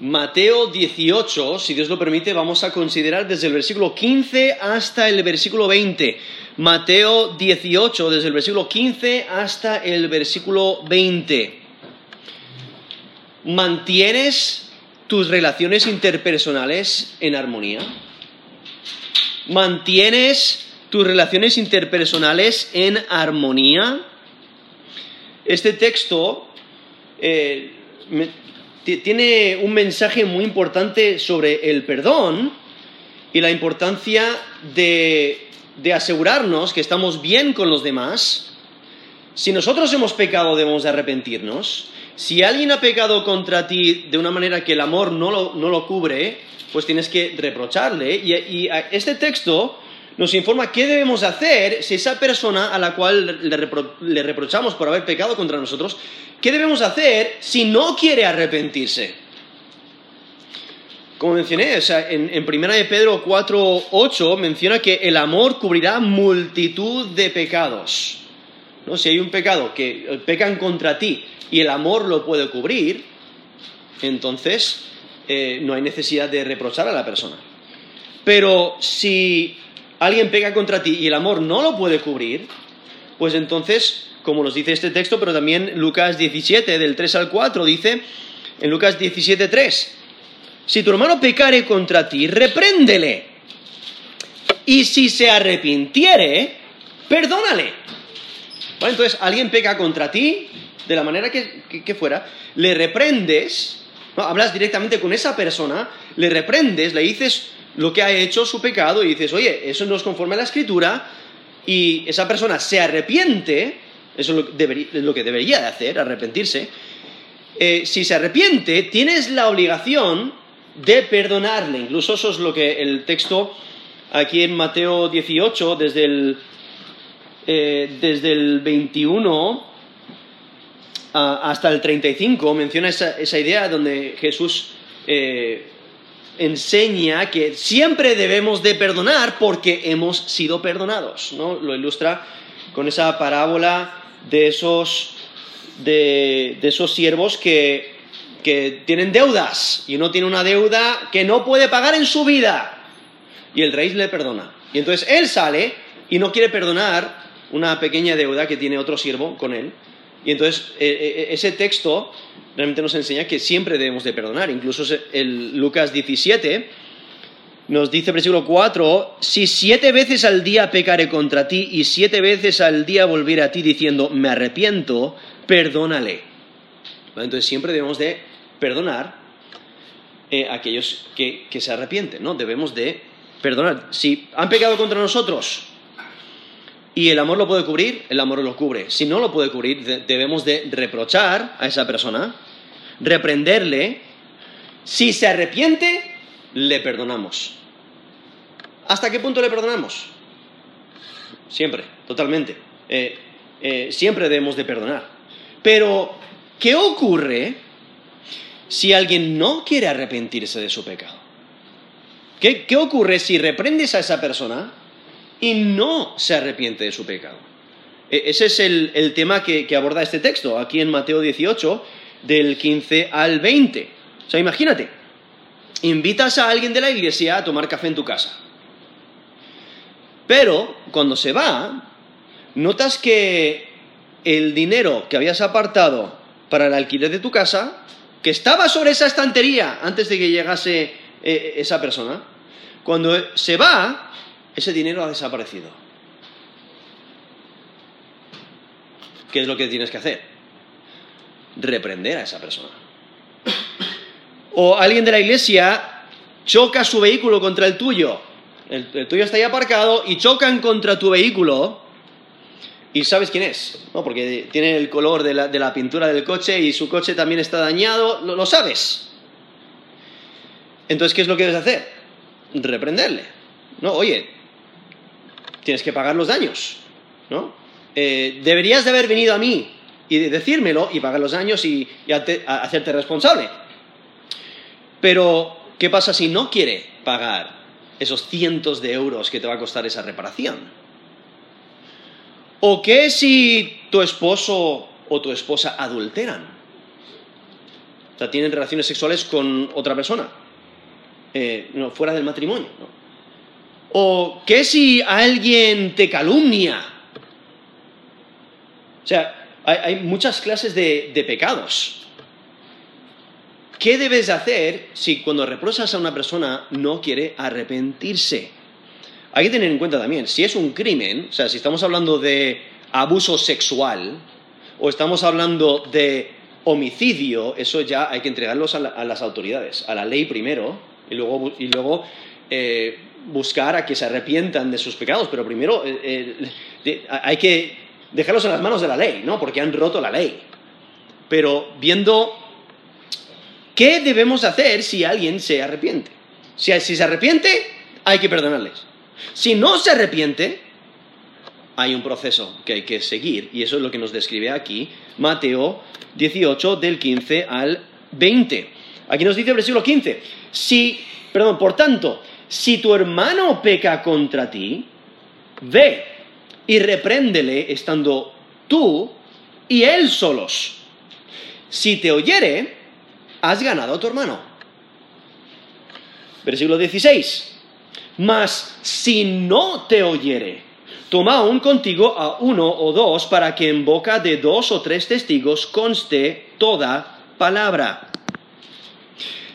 Mateo 18, si Dios lo permite, vamos a considerar desde el versículo 15 hasta el versículo 20. Mateo 18, desde el versículo 15 hasta el versículo 20. ¿Mantienes tus relaciones interpersonales en armonía? ¿Mantienes tus relaciones interpersonales en armonía? Este texto eh, me- tiene un mensaje muy importante sobre el perdón y la importancia de, de asegurarnos que estamos bien con los demás. Si nosotros hemos pecado, debemos de arrepentirnos. Si alguien ha pecado contra ti de una manera que el amor no lo, no lo cubre, pues tienes que reprocharle. Y, este texto nos informa qué debemos hacer si esa persona a la cual le reprochamos por haber pecado contra nosotros, qué debemos hacer si no quiere arrepentirse. Como mencioné, o sea, en, en 1 de Pedro 4.8 menciona que el amor cubrirá multitud de pecados. ¿no? Si hay un pecado que eh, pecan contra ti y el amor lo puede cubrir, entonces eh, no hay necesidad de reprochar a la persona. Pero si alguien peca contra ti y el amor no lo puede cubrir, pues entonces, como nos dice este texto, pero también Lucas 17, del 3 al 4, dice, en Lucas 17, 3, si tu hermano pecare contra ti, repréndele. Y si se arrepintiere, perdónale. Entonces, alguien peca contra ti, de la manera que, que- que fuera, le reprendes, ¿no? hablas directamente con esa persona, le reprendes, le dices lo que ha hecho, su pecado, y dices, oye, eso no es conforme a la escritura, y esa persona se arrepiente, eso es lo, que debería de hacer, arrepentirse, eh, si se arrepiente, tienes la obligación de perdonarle. Incluso eso es lo que el texto aquí en Mateo 18, desde el, eh, desde el 21 a- hasta el 35, menciona esa, esa idea donde Jesús eh, enseña que siempre debemos de perdonar porque hemos sido perdonados. ¿no? Lo ilustra con esa parábola de esos, de, esos siervos que, que tienen deudas y uno tiene una deuda que no puede pagar en su vida y el rey le perdona. Y entonces él sale y no quiere perdonar una pequeña deuda que tiene otro siervo con él. Y entonces eh, eh, ese texto realmente nos enseña que siempre debemos de perdonar. Incluso el Lucas 17 nos dice, versículo 4, si siete veces al día pecaré contra ti y siete veces al día volveré a ti diciendo, me arrepiento, perdónale. Entonces siempre debemos de perdonar eh, a aquellos que, se arrepienten, ¿no? Debemos de perdonar. Si han pecado contra nosotros y el amor lo puede cubrir, el amor lo cubre. Si no lo puede cubrir, de- debemos de reprochar a esa persona, reprenderle. Si se arrepiente, le perdonamos. ¿Hasta qué punto le perdonamos? Siempre, totalmente. Eh, eh, siempre debemos de perdonar. Pero, ¿qué ocurre si alguien no quiere arrepentirse de su pecado? ¿Qué, qué ocurre si reprendes a esa persona y no se arrepiente de su pecado? E- ese es el, el tema que, que aborda este texto, aquí en Mateo 18, del 15 al 20. O sea, imagínate, invitas a alguien de la iglesia a tomar café en tu casa. Pero cuando se va, notas que el dinero que habías apartado para el alquiler de tu casa, que estaba sobre esa estantería antes de que llegase eh, esa persona, cuando se va, ese dinero ha desaparecido. ¿Qué es lo que tienes que hacer? Reprender a esa persona. O alguien de la iglesia choca su vehículo contra el tuyo. El, tuyo está ahí aparcado y chocan contra tu vehículo. Y sabes quién es, ¿no? Porque tiene el color de la, pintura del coche y su coche también está dañado. Lo, sabes. Entonces, ¿qué es lo que debes hacer? Reprenderle. No, oye, tienes que pagar los daños, ¿no? Eh, deberías de haber venido a mí y de- decírmelo y pagar los daños y, hacerte responsable. Pero, ¿qué pasa si no quiere pagar esos cientos de euros que te va a costar esa reparación? ¿O qué si tu esposo o tu esposa adulteran? sea, tienen relaciones sexuales con otra persona, eh, no, fuera del matrimonio. O qué si alguien te calumnia. O sea, hay, muchas clases de pecados. ¿Qué debes hacer si cuando reprochas a una persona no quiere arrepentirse? Hay que tener en cuenta también, si es un crimen, o sea, si estamos hablando de abuso sexual o estamos hablando de homicidio, eso ya hay que entregarlos a, la- a las autoridades, a la ley primero y luego, y luego eh, buscar a que se arrepientan de sus pecados, pero primero eh, eh, hay que dejarlos en las manos de la ley, ¿no? Porque han roto la ley. Pero viendo ¿Qué debemos hacer si alguien se arrepiente? Si, se arrepiente, hay que perdonarles. Si no se arrepiente, hay un proceso que hay que seguir. Y eso es lo que nos describe aquí Mateo 18, del 15 al 20. Aquí nos dice el versículo 15. Si, perdón, por tanto, si tu hermano peca contra ti, ve y repréndele estando tú y él solos. Si te oyere, has ganado a tu hermano. Versículo 16. Mas si no te oyere, toma aún contigo a uno o dos para que en boca de dos o tres testigos conste toda palabra.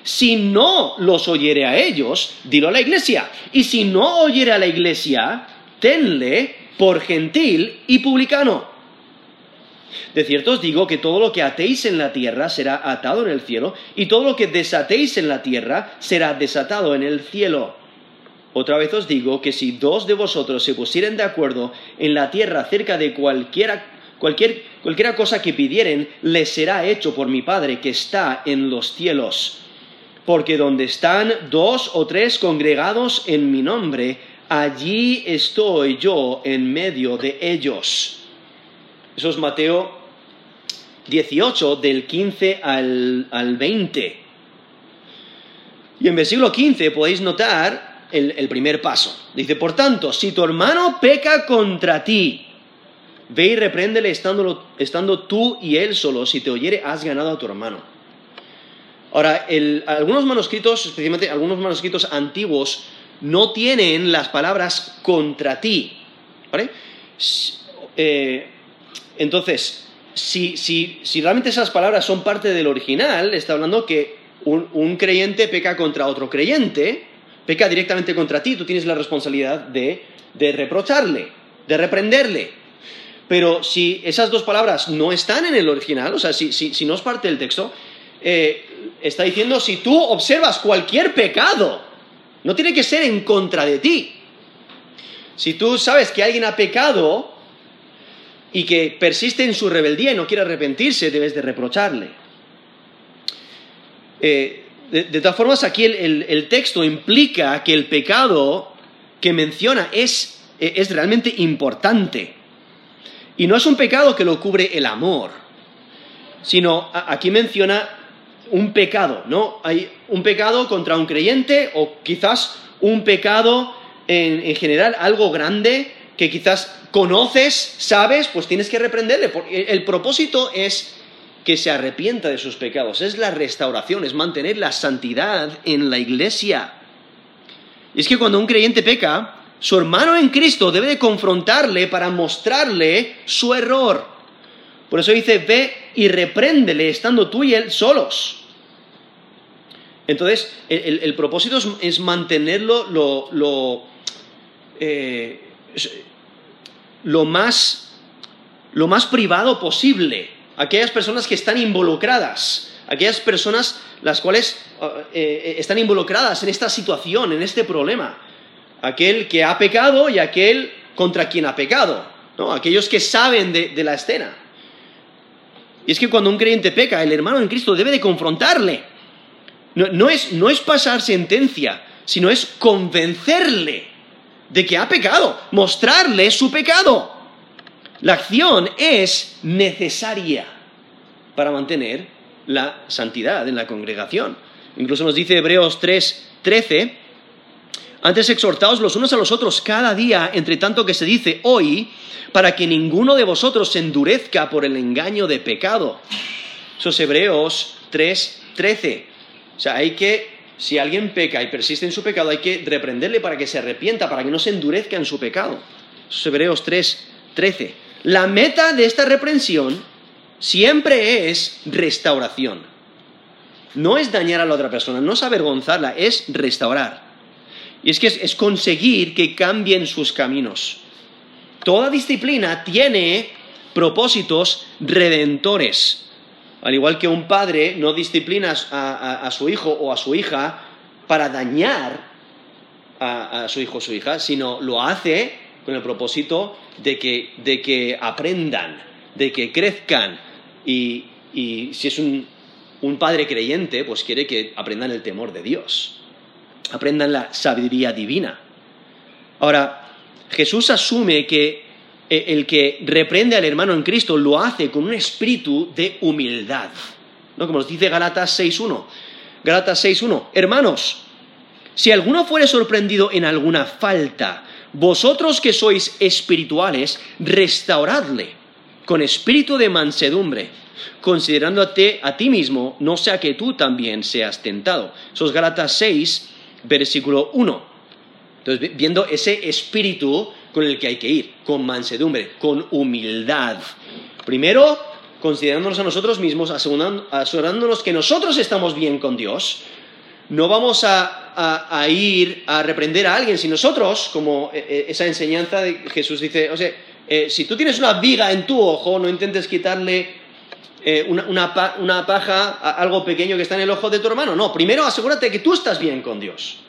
Si no los oyere a ellos, dilo a la iglesia. Y si no oyere a la iglesia, tenle por gentil y publicano. De cierto os digo que todo lo que atéis en la tierra será atado en el cielo, y todo lo que desatéis en la tierra será desatado en el cielo. Otra vez os digo que si dos de vosotros se pusieren de acuerdo en la tierra acerca de cualquiera, cualquier, cualquiera cosa que pidieren, les será hecho por mi Padre que está en los cielos. Porque donde están dos o tres congregados en mi nombre, allí estoy yo en medio de ellos. Eso es Mateo 18, del 15 al, al 20. Y en versículo 15 podéis notar el, el primer paso. Dice, por tanto, si tu hermano peca contra ti, ve y repréndele estando, estando tú y él solo. Si te oyere, has ganado a tu hermano. Ahora, algunos manuscritos, especialmente algunos manuscritos antiguos, no tienen las palabras contra ti. ¿Vale? Eh, entonces, si, si- si realmente esas palabras son parte del original, está hablando que un, un creyente peca contra otro creyente, peca directamente contra ti, tú tienes la responsabilidad de, de reprocharle, de reprenderle. Pero si esas dos palabras no están en el original, o sea, si, si- si no es parte del texto, eh, está diciendo si tú observas cualquier pecado, no tiene que ser en contra de ti. Si tú sabes que alguien ha pecado y que persiste en su rebeldía y no quiere arrepentirse, debes de reprocharle. Eh, de, todas formas, aquí el, texto implica que el pecado que menciona es, eh, es realmente importante. Y no es un pecado que lo cubre el amor, sino aquí menciona un pecado, ¿no? Hay un pecado contra un creyente o quizás un pecado en, en general, algo grande que quizás conoces, sabes, pues tienes que reprenderle. el propósito es que se arrepienta de sus pecados, es la restauración, es mantener la santidad en la iglesia. Y es que cuando un creyente peca, su hermano en Cristo debe de confrontarle para mostrarle su error. Por eso dice, ve y repréndele estando tú y él solos. Entonces, el, propósito es, mantenerlo lo, eh, lo más, lo más privado posible. Aquellas personas que están involucradas, aquellas personas las cuales uh, eh, están involucradas en esta situación, en este problema. Aquel que ha pecado y aquel contra quien ha pecado. ¿no? Aquellos que saben de, de la escena. Y es que cuando un creyente peca, el hermano en Cristo debe de confrontarle. No, no es, no es pasar sentencia, sino es convencerle de que ha pecado, mostrarle su pecado. La acción es necesaria para mantener la santidad en la congregación. Incluso nos dice Hebreos 3, 13, antes exhortaos los unos a los otros cada día, entre tanto que se dice hoy, para que ninguno de vosotros se endurezca por el engaño de pecado. Eso es Hebreos 3, 13. O sea, hay que, si alguien peca y persiste en su pecado, hay que reprenderle para que se arrepienta, para que no se endurezca en su pecado. Es Hebreos 3, 13. La meta de esta reprensión siempre es restauración. No es dañar a la otra persona, no es avergonzarla, es restaurar. Y es que es, conseguir que cambien sus caminos. Toda disciplina tiene propósitos redentores. Al igual que un padre no disciplina a, su hijo o a su hija para dañar a, su hijo o su hija, sino lo hace con el propósito de que, aprendan, de que crezcan. Y, si es un padre creyente, pues quiere que aprendan el temor de Dios aprendan la sabiduría divina. Ahora, Jesús asume que el que reprende al hermano en Cristo lo hace con un espíritu de humildad. ¿no? Como nos dice Galatas 6.1. Galatas 6.1. Hermanos, si alguno fuere sorprendido en alguna falta, vosotros que sois espirituales, restauradle con espíritu de mansedumbre, considerándote a ti mismo, no sea que tú también seas tentado. Eso es Galatas 6, versículo 1. Entonces, viendo ese espíritu con el que hay que ir, con mansedumbre, con humildad. Primero, considerándonos a nosotros mismos, asegurándonos que nosotros estamos bien con Dios. No vamos a, ir a reprender a alguien si nosotros, como eh, eh, esa enseñanza de Jesús dice, o sea, eh, si tú tienes una viga en tu ojo, no intentes quitarle una, paja, algo pequeño que está en el ojo de tu hermano. No, primero asegúrate que tú estás bien con Dios.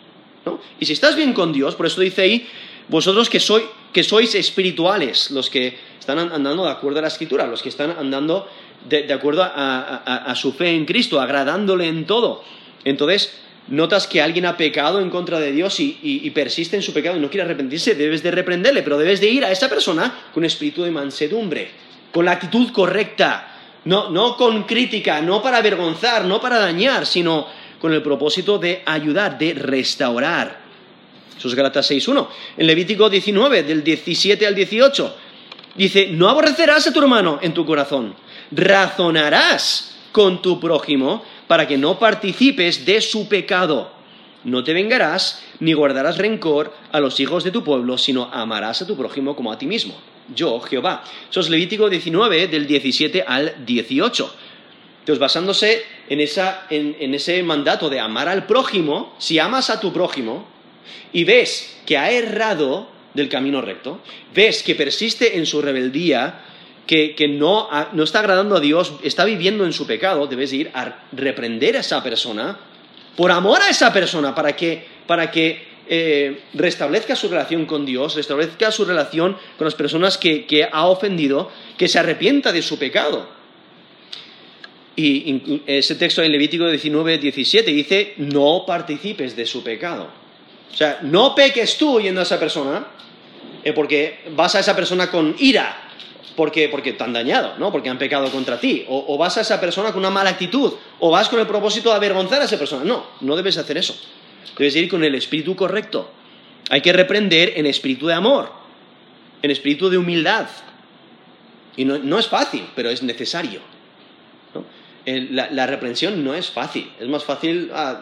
Y si estás bien con Dios, por eso dice ahí, vosotros que, sois espirituales, los que están andando de acuerdo a la escritura, los que están andando de, acuerdo a, su fe en Cristo, agradándole en todo. Entonces, notas que alguien ha pecado en contra de Dios y, persiste en su pecado y no quiere arrepentirse, debes de reprenderle, pero debes de ir a esa persona con espíritu de mansedumbre, con la actitud correcta, no, no con crítica, no para avergonzar, no para dañar, sino con el propósito de ayudar, de restaurar. Eso es Galatas 6.1. En Levítico 19, del 17 al 18, dice, no aborrecerás a tu hermano en tu corazón, razonarás con tu prójimo para que no participes de su pecado. No te vengarás ni guardarás rencor a los hijos de tu pueblo, sino amarás a tu prójimo como a ti mismo. Yo, Jehová. Eso es Levítico 19, del 17 al 18. Entonces, basándose en, ese mandato de amar al prójimo, si amas a tu prójimo y ves que ha errado del camino recto, ves que persiste en su rebeldía, que, no, está agradando a Dios, está viviendo en su pecado, debes ir a reprender a esa persona por amor a esa persona, para que, eh, restablezca su relación con Dios, restablezca su relación con las personas que ha ofendido, que se arrepienta de su pecado. Y ese texto en Levítico 19, 17 dice, no participes de su pecado. O sea, no peques tú yendo a esa persona, eh, porque vas a esa persona con ira, porque, porque te han dañado, ¿no? Porque han pecado contra ti. O, vas a esa persona con una mala actitud, o vas con el propósito de avergonzar a esa persona. No, no debes hacer eso. Debes ir con el espíritu correcto. Hay que reprender en espíritu de amor, en espíritu de humildad. Y no, no es fácil, pero es necesario la, reprensión no es fácil. Es más fácil ah,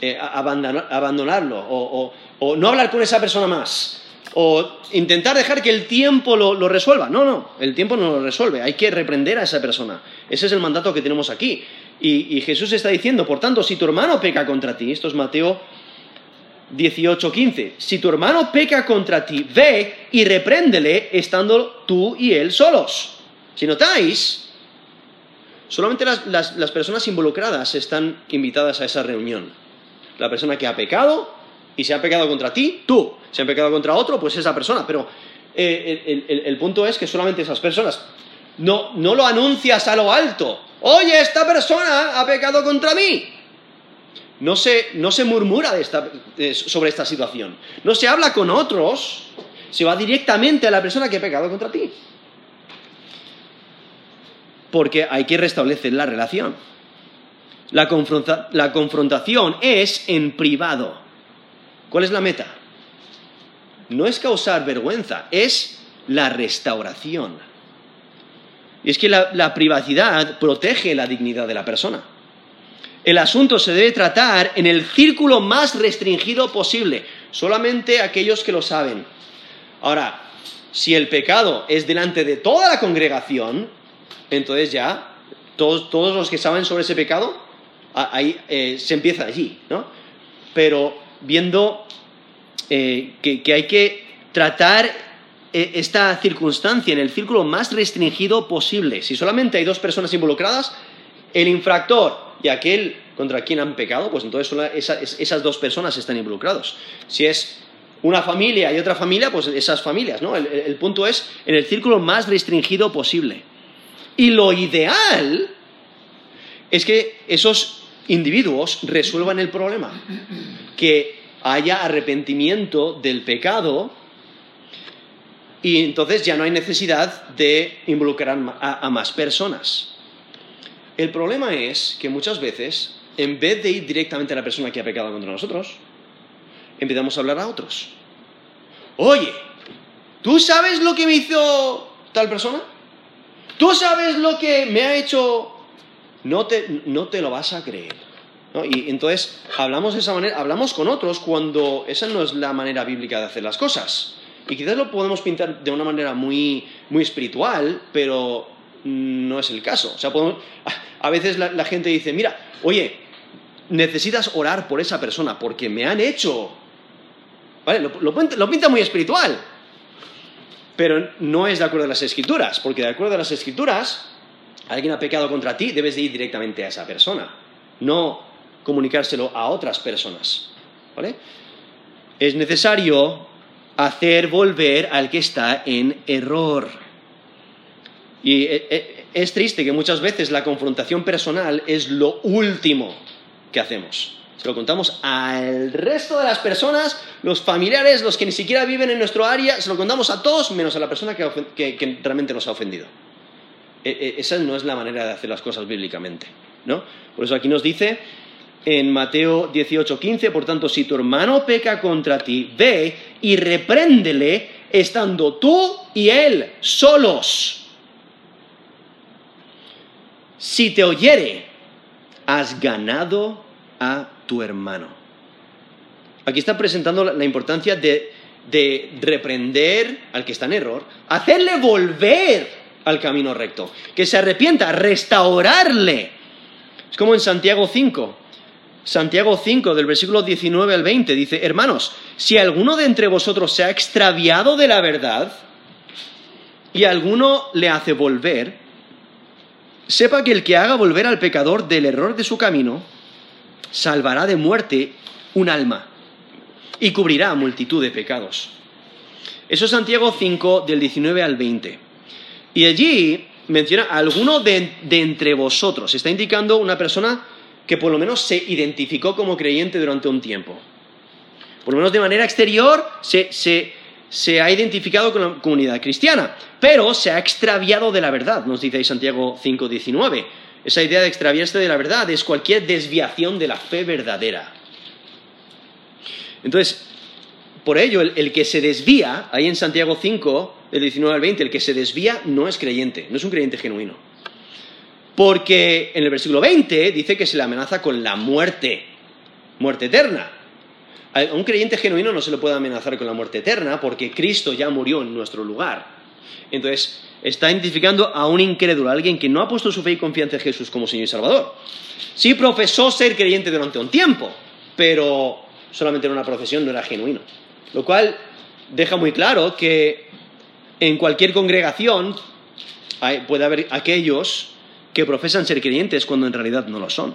eh, abandonarlo o, no hablar con esa persona más. O intentar dejar que el tiempo lo, resuelva. No, no, el tiempo no lo resuelve. Hay que reprender a esa persona. Ese es el mandato que tenemos aquí. Y, Jesús está diciendo, por tanto, si tu hermano peca contra ti, esto es Mateo 18, 15, si tu hermano peca contra ti, ve y repréndele estando tú y él solos. Si notáis, Solamente las, personas involucradas están invitadas a esa reunión. La persona que ha pecado y se ha pecado contra ti, tú. Si ha pecado contra otro, pues esa persona. Pero eh, el, punto es que solamente esas personas. No, no lo anuncias a lo alto. Oye, esta persona ha pecado contra mí. No se, no se murmura sobre esta situación. No se habla con otros. Se va directamente a la persona que ha pecado contra ti porque hay que restablecer la relación. La, confrontación es en privado. ¿Cuál es la meta? No es causar vergüenza, es la restauración. Y es que la, privacidad protege la dignidad de la persona. el asunto se debe tratar en el círculo más restringido posible, solamente aquellos que lo saben. Ahora, si el pecado es delante de toda la congregación, entonces ya todos, los que saben sobre ese pecado, ahí eh, se empieza allí, ¿no? Pero viendo eh, que, hay que tratar eh, esta circunstancia en el círculo más restringido posible. Si solamente hay dos personas involucradas, el infractor y aquel contra quien han pecado, pues entonces esas dos personas están involucrados. Si es una familia y otra familia, pues esas familias, ¿no? el punto es en el círculo más restringido posible. Y lo ideal es que esos individuos resuelvan el problema, que haya arrepentimiento del pecado y entonces ya no hay necesidad de involucrar a, más personas. El problema es que muchas veces, en vez de ir directamente a la persona que ha pecado contra nosotros, empezamos a hablar a otros. Oye, ¿tú sabes lo que me hizo tal persona? ¿Tú sabes lo que me ha hecho? No te, no te lo vas a creer. Y entonces hablamos de esa manera, hablamos con otros cuando esa no es la manera bíblica de hacer las cosas. Y quizás lo podemos pintar de una manera muy, muy espiritual, pero no es el caso. O sea, a veces la, gente dice, mira, oye, necesitas orar por esa persona porque me han hecho. ¿Vale? Lo, lo pinta muy espiritual. Pero no es de acuerdo a las escrituras, porque de acuerdo a las escrituras, alguien ha pecado contra ti, debes de ir directamente a esa persona, no comunicárselo a otras personas. ¿Vale? Es necesario hacer volver al que está en error. Y eh, eh, es triste que muchas veces la confrontación personal es lo último que hacemos. Se lo contamos al resto de las personas, los familiares, los que ni siquiera viven en nuestro área, se lo contamos a todos menos a la persona que, realmente nos ha ofendido. E, e, esa no es la manera de hacer las cosas bíblicamente. ¿no? Por eso aquí nos dice en Mateo 18:15, por tanto, si tu hermano peca contra ti, ve y repréndele estando tú y él solos. Si te oyere, has ganado a tu hermano. Aquí está presentando la importancia de, de reprender al que está en error, hacerle volver al camino recto, que se arrepienta, restaurarle. Es como en Santiago 5. Santiago 5, del versículo 19 al 20, dice, hermanos, si alguno de entre vosotros se ha extraviado de la verdad y alguno le hace volver, sepa que el que haga volver al pecador del error de su camino, salvará de muerte un alma y cubrirá multitud de pecados. Eso es Santiago 5 del 19 al 20. Y allí menciona a alguno de, entre vosotros. Está indicando una persona que por lo menos se identificó como creyente durante un tiempo. Por lo menos de manera exterior se, se ha identificado con la comunidad cristiana, pero se ha extraviado de la verdad, nos dice ahí Santiago 5, 19 esa idea de extraviarse de la verdad es cualquier desviación de la fe verdadera. Entonces, por ello, el, que se desvía, ahí en Santiago 5, del 19 al 20, el que se desvía no es creyente, no es un creyente genuino. Porque en el versículo 20 dice que se le amenaza con la muerte, muerte eterna. A un creyente genuino no se le puede amenazar con la muerte eterna porque Cristo ya murió en nuestro lugar. Entonces, está identificando a un incrédulo, a alguien que no ha puesto su fe y confianza en Jesús como Señor y Salvador. Sí profesó ser creyente durante un tiempo, pero solamente en una profesión no era genuino. Lo cual deja muy claro que en cualquier congregación puede haber aquellos que profesan ser creyentes cuando en realidad no lo son.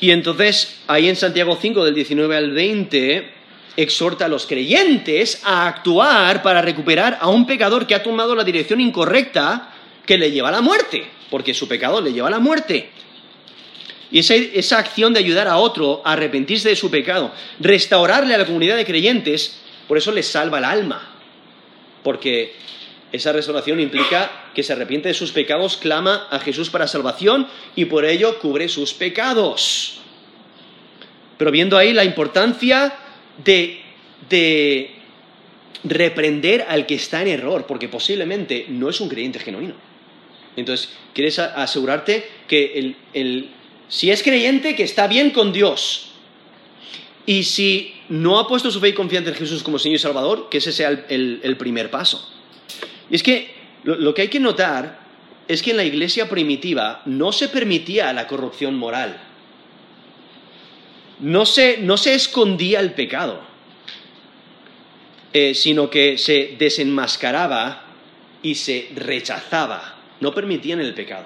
Y entonces, ahí en Santiago 5, del 19 al 20, exhorta a los creyentes a actuar para recuperar a un pecador que ha tomado la dirección incorrecta que le lleva a la muerte, porque su pecado le lleva a la muerte. Y esa, acción de ayudar a otro a arrepentirse de su pecado, restaurarle a la comunidad de creyentes, por eso le salva el alma. Porque esa restauración implica que se arrepiente de sus pecados, clama a Jesús para salvación y por ello cubre sus pecados. Pero viendo ahí la importancia de, reprender al que está en error, porque posiblemente no es un creyente genuino. Entonces, quieres asegurarte que Si es creyente, que está bien con Dios. Y si no ha puesto su fe y confianza en Jesús como Señor y Salvador, que ese sea el, primer paso. Y es que lo, que hay que notar es que en la iglesia primitiva no se permitía la corrupción moral. No se, no se escondía el pecado, eh, sino que se desenmascaraba y se rechazaba. No permitían el pecado.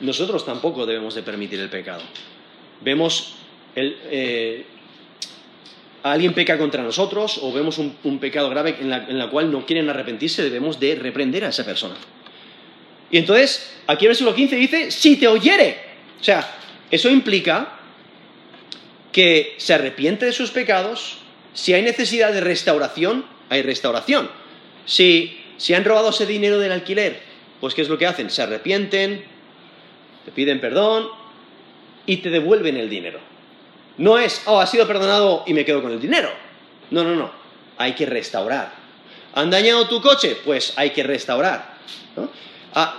Nosotros tampoco debemos de permitir el pecado. Vemos el, eh, alguien peca contra nosotros o vemos un, pecado grave en la, cual no quieren arrepentirse, debemos de reprender a esa persona. Y entonces, aquí el versículo 15 dice, si te oyere. O sea, eso implica que se arrepiente de sus pecados, si hay necesidad de restauración, hay restauración. Si, si han robado ese dinero del alquiler, pues ¿qué es lo que hacen? Se arrepienten, te piden perdón y te devuelven el dinero. No es, oh, ha sido perdonado y me quedo con el dinero. No, no, no. Hay que restaurar. ¿Han dañado tu coche? Pues hay que restaurar.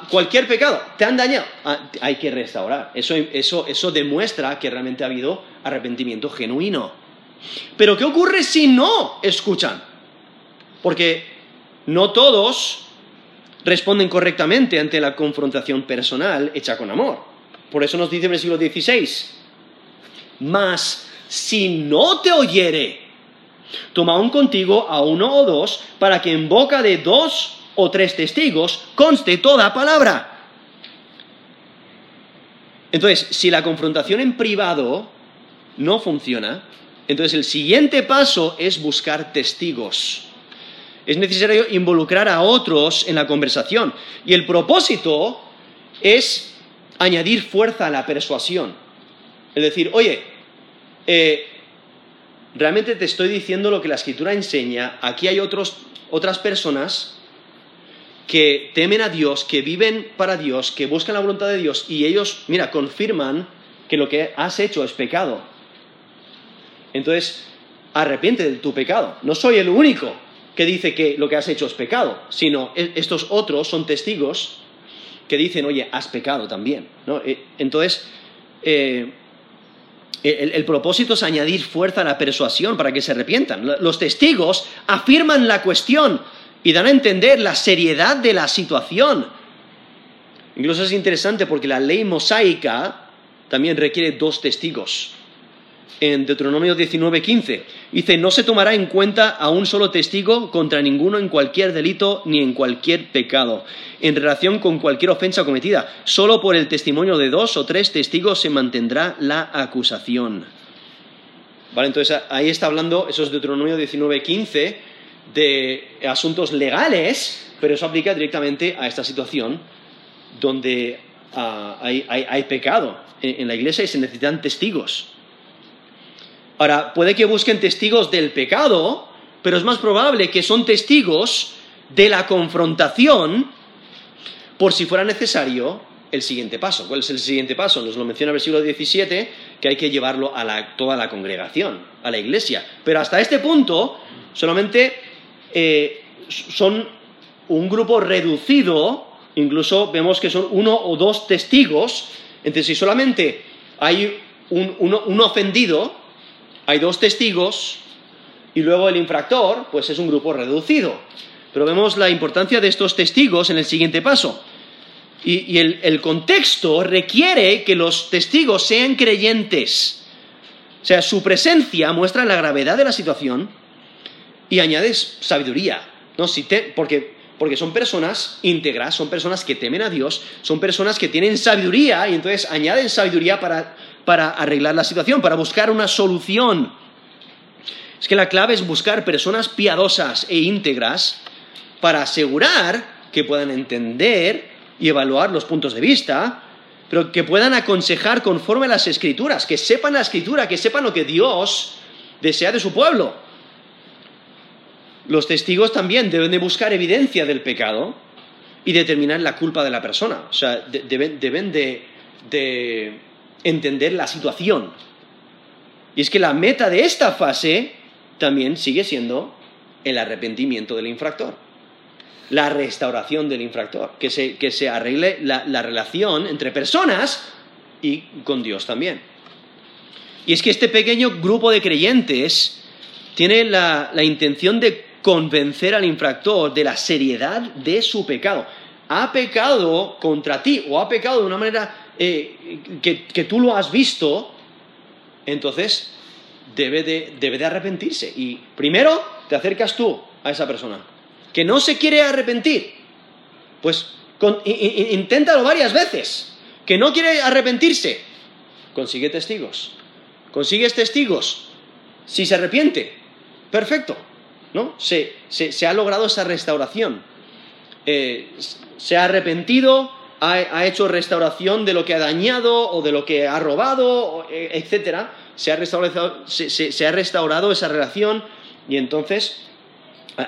Cualquier pecado, te han dañado, ah, hay que restaurar. Eso, eso, eso demuestra que realmente ha habido arrepentimiento genuino. Pero ¿qué ocurre si no escuchan? Porque no todos responden correctamente ante la confrontación personal hecha con amor. Por eso nos dice el siglo XVI, mas si no te oyere, toma un contigo a uno o dos, para que en boca de dos o tres testigos conste toda palabra. Entonces, si la confrontación en privado no funciona, entonces el siguiente paso es buscar testigos. Es necesario involucrar a otros en la conversación. Y el propósito es añadir fuerza a la persuasión. Es decir, oye, eh, realmente te estoy diciendo lo que la escritura enseña, aquí hay otras personas que temen a Dios, que viven para Dios, que buscan la voluntad de Dios y ellos, mira, confirman que lo que has hecho es pecado. Entonces, arrepiente de tu pecado. No soy el único que dice que lo que has hecho es pecado, sino e, estos otros son testigos que dicen, oye, has pecado también. Eh, entonces, eh, el, propósito es añadir fuerza a la persuasión para que se arrepientan. Los testigos afirman la cuestión y dan a entender la seriedad de la situación. Incluso es interesante porque la ley mosaica también requiere dos testigos en Deuteronomio 19:15. Dice, no se tomará en cuenta a un solo testigo contra ninguno en cualquier delito ni en cualquier pecado, en relación con cualquier ofensa cometida. Solo por el testimonio de dos o tres testigos se mantendrá la acusación. Vale, entonces ahí está hablando, eso es Deuteronomio 19:15, de asuntos legales, pero eso aplica directamente a esta situación donde ah, hay, pecado en la iglesia y se necesitan testigos. Ahora, puede que busquen testigos del pecado, pero es más probable que son testigos de la confrontación por si fuera necesario el siguiente paso. ¿Cuál es el siguiente paso? Nos lo menciona el versículo 17, que hay que llevarlo a toda la congregación, a la iglesia. Pero hasta este punto, solamente eh, son un grupo reducido, incluso vemos que son uno o dos testigos, entonces si solamente hay un ofendido, hay dos testigos y luego el infractor, pues es un grupo reducido. Pero vemos la importancia de estos testigos en el siguiente paso. Y, el, contexto requiere que los testigos sean creyentes. O sea, su presencia muestra la gravedad de la situación y añade sabiduría. ¿no? porque, porque son personas íntegras, son personas que temen a Dios, son personas que tienen sabiduría y entonces añaden sabiduría para para arreglar la situación, para buscar una solución. Es que la clave es buscar personas piadosas e íntegras para asegurar que puedan entender y evaluar los puntos de vista, pero que puedan aconsejar conforme a las escrituras, que sepan la escritura, que sepan lo que Dios desea de su pueblo. Los testigos también deben de buscar evidencia del pecado y determinar la culpa de la persona. O sea, deben, de entender la situación. Y es que la meta de esta fase también sigue siendo el arrepentimiento del infractor, la restauración del infractor, que se, arregle la, relación entre personas y con Dios también. Y es que este pequeño grupo de creyentes tiene la, intención de convencer al infractor de la seriedad de su pecado. Ha pecado contra ti o ha pecado de una manera eh, que, tú lo has visto, entonces debe de, debe de arrepentirse. Y primero te acercas tú a esa persona, que no se quiere arrepentir, pues inténtalo varias veces, que no quiere arrepentirse, consigue testigos, consigues testigos, si se arrepiente, perfecto, ¿no? Se, ha logrado esa restauración, eh, se ha arrepentido, ha, hecho restauración de lo que ha dañado o de lo que ha robado, e, etcétera, se ha restaurado, se, ha restaurado esa relación y entonces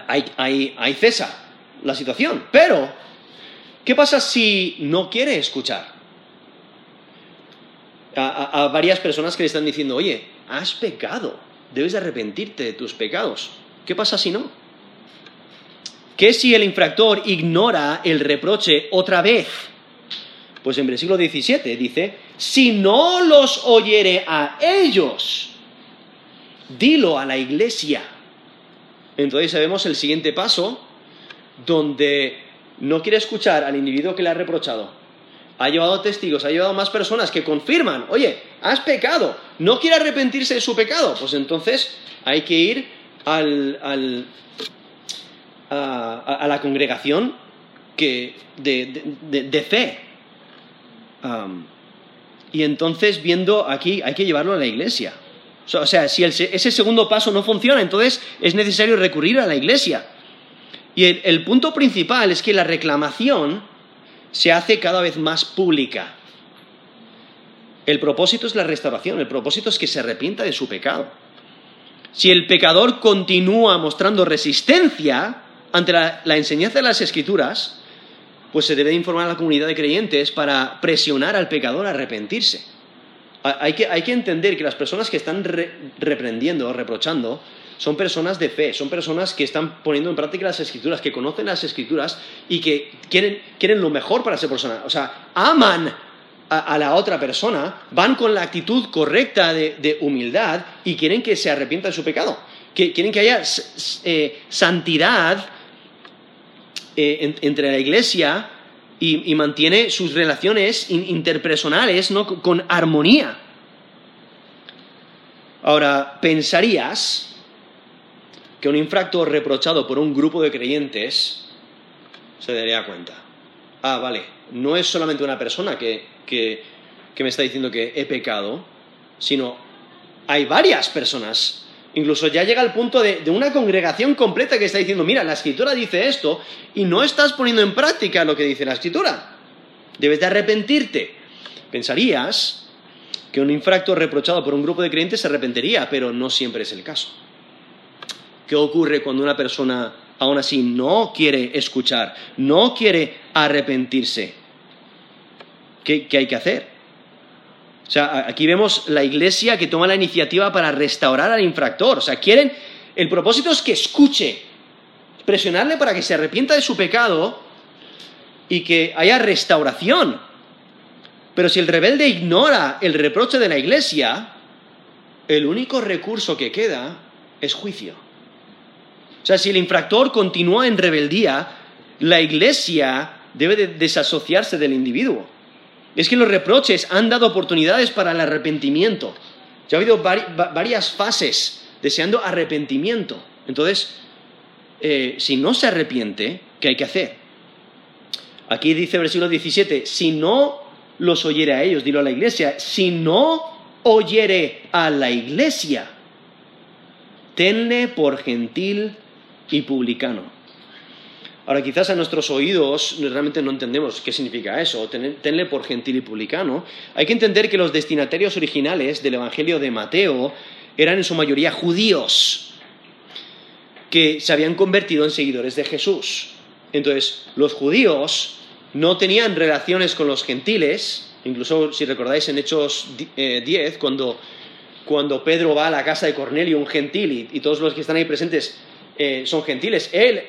hay, cesa la situación. Pero, ¿qué pasa si no quiere escuchar? A, varias personas que le están diciendo, oye, has pecado, debes arrepentirte de tus pecados. ¿Qué pasa si no? ¿Qué si el infractor ignora el reproche otra vez? Pues en versículo 17 dice, si no los oyere a ellos, dilo a la iglesia. Entonces sabemos el siguiente paso, donde no quiere escuchar al individuo que le ha reprochado. Ha llevado testigos, ha llevado más personas que confirman, oye, has pecado, no quiere arrepentirse de su pecado. Pues entonces hay que ir al, a, la congregación que, de, fe. Y entonces viendo aquí, hay que llevarlo a la iglesia. O sea, si ese segundo paso no funciona, entonces es necesario recurrir a la iglesia. Y el, punto principal es que la reclamación se hace cada vez más pública. El propósito es la restauración, el propósito es que se arrepienta de su pecado. Si el pecador continúa mostrando resistencia ante la, enseñanza de las escrituras, pues se debe informar a la comunidad de creyentes para presionar al pecador a arrepentirse. Hay que, entender que las personas que están reprendiendo, reprochando, son personas de fe, son personas que están poniendo en práctica las escrituras, que conocen las escrituras y que quieren, lo mejor para esa persona. O sea, aman a, la otra persona, van con la actitud correcta de, humildad y quieren que se arrepienta de su pecado. Que, quieren que haya eh, santidad eh, entre la iglesia y, mantiene sus relaciones interpersonales con armonía. Ahora, pensarías que un infractor reprochado por un grupo de creyentes se daría cuenta. Ah, vale, no es solamente una persona que, que, me está diciendo que he pecado, sino hay varias personas Incluso ya llega al punto de, una congregación completa que está diciendo, mira, la escritura dice esto y no estás poniendo en práctica lo que dice la escritura. Debes de arrepentirte. Pensarías que un infractor reprochado por un grupo de creyentes se arrepentiría, pero no siempre es el caso. ¿Qué ocurre cuando una persona aún así no quiere escuchar, no quiere arrepentirse? qué hay que hacer? O sea, aquí vemos la iglesia que toma la iniciativa para restaurar al infractor. O sea, quieren, el propósito es que escuche, presionarle para que se arrepienta de su pecado y que haya restauración. Pero si el rebelde ignora el reproche de la iglesia, el único recurso que queda es juicio. O sea, si el infractor continúa en rebeldía, la iglesia debe de desasociarse del individuo es que los reproches han dado oportunidades para el arrepentimiento. Ya ha habido varias fases deseando arrepentimiento. Entonces, eh, si no se arrepiente, ¿qué hay que hacer? Aquí dice versículo 17, si no los oyere a ellos, dilo a la iglesia, si no oyere a la iglesia, tenle por gentil y publicano. Ahora, quizás a nuestros oídos realmente no entendemos qué significa eso, tenle por gentil y publicano. Hay que entender que los destinatarios originales del Evangelio de Mateo eran en su mayoría judíos que se habían convertido en seguidores de Jesús. Entonces, los judíos no tenían relaciones con los gentiles, incluso si recordáis en Hechos 10, eh, cuando, Pedro va a la casa de Cornelio, un gentil, y, todos los que están ahí presentes eh, son gentiles, él,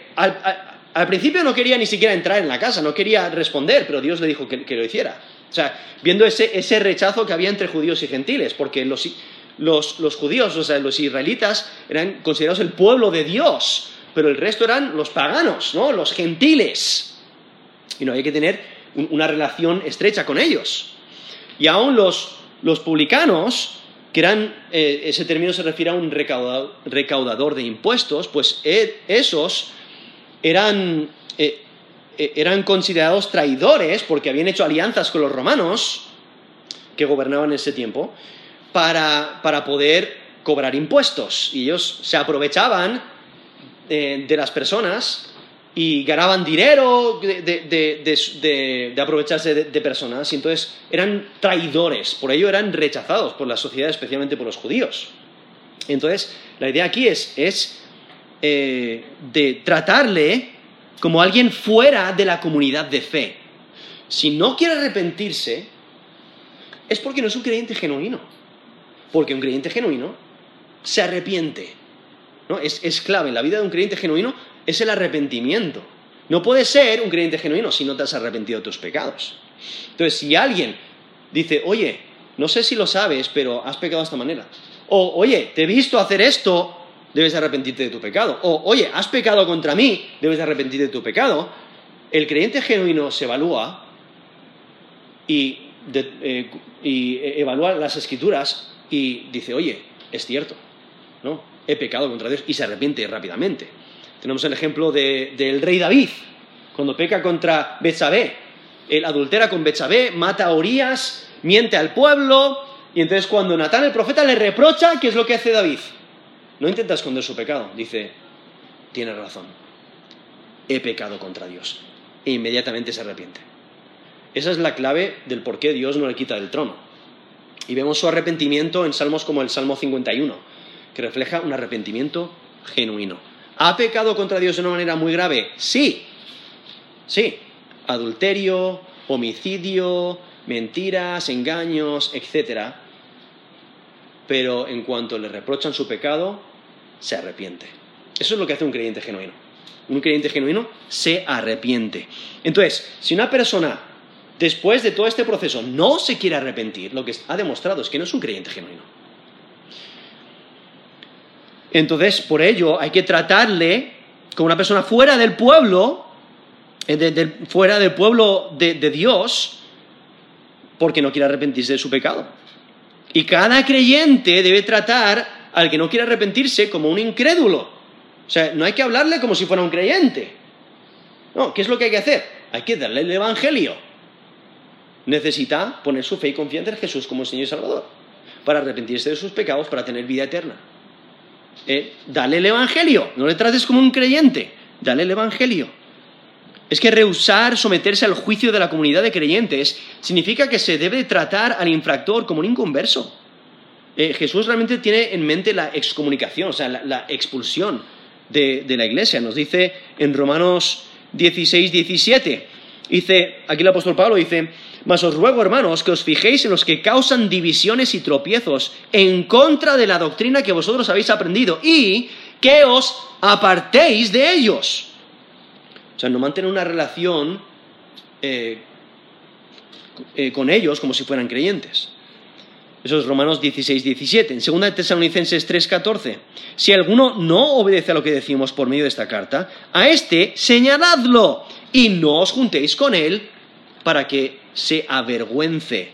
principio no quería ni siquiera entrar en la casa, no quería responder, pero Dios le dijo que, lo hiciera. O sea, viendo ese, rechazo que había entre judíos y gentiles, porque los, los, judíos, o sea, los israelitas, eran considerados el pueblo de Dios, pero el resto eran los paganos, ¿no? Los gentiles. Y no hay que tener una relación estrecha con ellos. Y aún los, los publicanos, que eran, eh, ese término se refiere a un recaudador, de impuestos, pues e, esos eran, eh, eh, eran considerados traidores porque habían hecho alianzas con los romanos, que gobernaban en ese tiempo, para, para poder cobrar impuestos. Y ellos se aprovechaban de las personas y ganaban dinero de, aprovecharse de, personas, y entonces eran traidores, por ello eran rechazados por la sociedad, especialmente por los judíos. Entonces, la idea aquí es, eh, de tratarle como alguien fuera de la comunidad de fe. Si no quiere arrepentirse, es porque no es un creyente genuino. Porque un creyente genuino se arrepiente. ¿no? Es, es clave en la vida de un creyente genuino es el arrepentimiento. No puedes ser un creyente genuino si no te has arrepentido de tus pecados. Entonces, si alguien dice, oye, no sé si lo sabes, pero has pecado de esta manera. O, oye, te he visto hacer esto, debes arrepentirte de tu pecado. O, oye, has pecado contra mí, debes arrepentirte de tu pecado. El creyente genuino se evalúa y, eh, y evalúa las escrituras y dice, oye, es cierto, ¿no? He pecado contra Dios y se arrepiente rápidamente. Tenemos el ejemplo del rey David, cuando peca contra Betsabé. Él adultera con Betsabé, mata a Urias, miente al pueblo, y entonces cuando Natán el profeta le reprocha, ¿qué es lo que hace David? No intenta esconder su pecado, dice, tiene razón, he pecado contra Dios. E inmediatamente se arrepiente. Esa es la clave del por qué Dios no le quita del trono. Y vemos su arrepentimiento en salmos como el Salmo 51, que refleja un arrepentimiento genuino. ¿Ha pecado contra Dios de una manera muy grave? Sí, sí. Adulterio, homicidio, mentiras, engaños, etc. Pero en cuanto le reprochan su pecado, se arrepiente. Eso es lo que hace un creyente genuino. Un creyente genuino se arrepiente. Entonces, si una persona, después de todo este proceso, no se quiere arrepentir, lo que ha demostrado es que no es un creyente genuino. Entonces, por ello, hay que tratarle como una persona fuera del pueblo, eh, fuera del pueblo de, Dios, porque no quiere arrepentirse de su pecado. Y cada creyente debe tratar al que no quiere arrepentirse como un incrédulo. O sea, no hay que hablarle como si fuera un creyente. No, ¿qué es lo que hay que hacer? Hay que darle el Evangelio. Necesita poner su fe y confianza en Jesús como Señor y Salvador, para arrepentirse de sus pecados, para tener vida eterna. Eh, dale el Evangelio, no le trates como un creyente, dale el Evangelio. Es que rehusar someterse al juicio de la comunidad de creyentes significa que se debe tratar al infractor como un inconverso. Eh, Jesús realmente tiene en mente la excomunicación, o sea, la, expulsión de, de, la iglesia. Nos dice en Romanos 16, 17, dice, aquí el apóstol Pablo dice, mas os ruego, hermanos, que os fijéis en los que causan divisiones y tropiezos en contra de la doctrina que vosotros habéis aprendido y que os apartéis de ellos. O sea, no mantener una relación eh, eh, con ellos como si fueran creyentes. Eso es Romanos 16, 17. En 2 Tesalonicenses 3, 14. Si alguno no obedece a lo que decimos por medio de esta carta, a este señaladlo y no os juntéis con él para que se avergüence.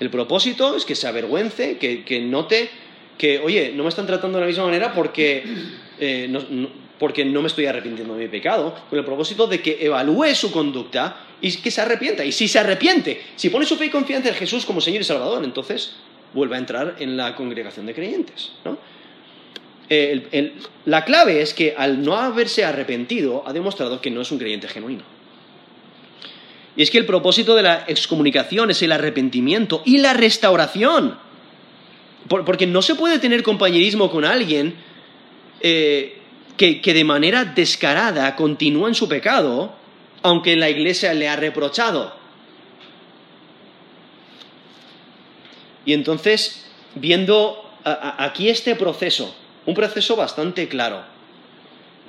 El propósito es que se avergüence, que, note que, oye, no me están tratando de la misma manera porque, eh, porque no me estoy arrepintiendo de mi pecado, con el propósito de que evalúe su conducta y que se arrepienta. Y si se arrepiente, si pone su fe y confianza en Jesús como Señor y Salvador, entonces vuelve a entrar en la congregación de creyentes. Eh, la clave es que al no haberse arrepentido ha demostrado que no es un creyente genuino. Y es que el propósito de la excomunicación es el arrepentimiento y la restauración. Porque no se puede tener compañerismo con alguien eh, que, de manera descarada continúa en su pecado, aunque la iglesia le ha reprochado. Y entonces, viendo aquí este proceso, un proceso bastante claro,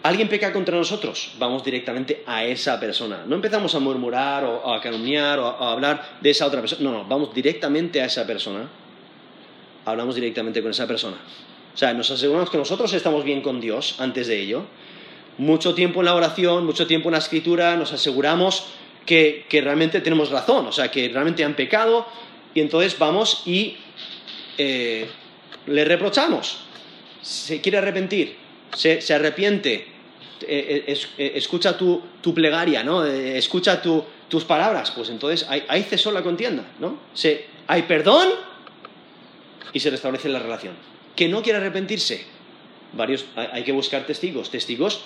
alguien peca contra nosotros, vamos directamente a esa persona. No empezamos a murmurar o a calumniar o a hablar de esa otra persona. No, no, vamos directamente a esa persona. Hablamos directamente con esa persona. O sea, nos aseguramos que nosotros estamos bien con Dios antes de ello. Mucho tiempo en la oración, mucho tiempo en la escritura, nos aseguramos que, realmente tenemos razón, o sea, que realmente han pecado y entonces vamos y eh, le reprochamos. Se quiere arrepentir, se, arrepiente, eh, eh, escucha tu, plegaria, ¿no? escucha tus palabras, pues entonces ahí, cesó la contienda, ¿no? hay perdón y se restablece la relación. Que no quiere arrepentirse, varios, hay que buscar testigos, testigos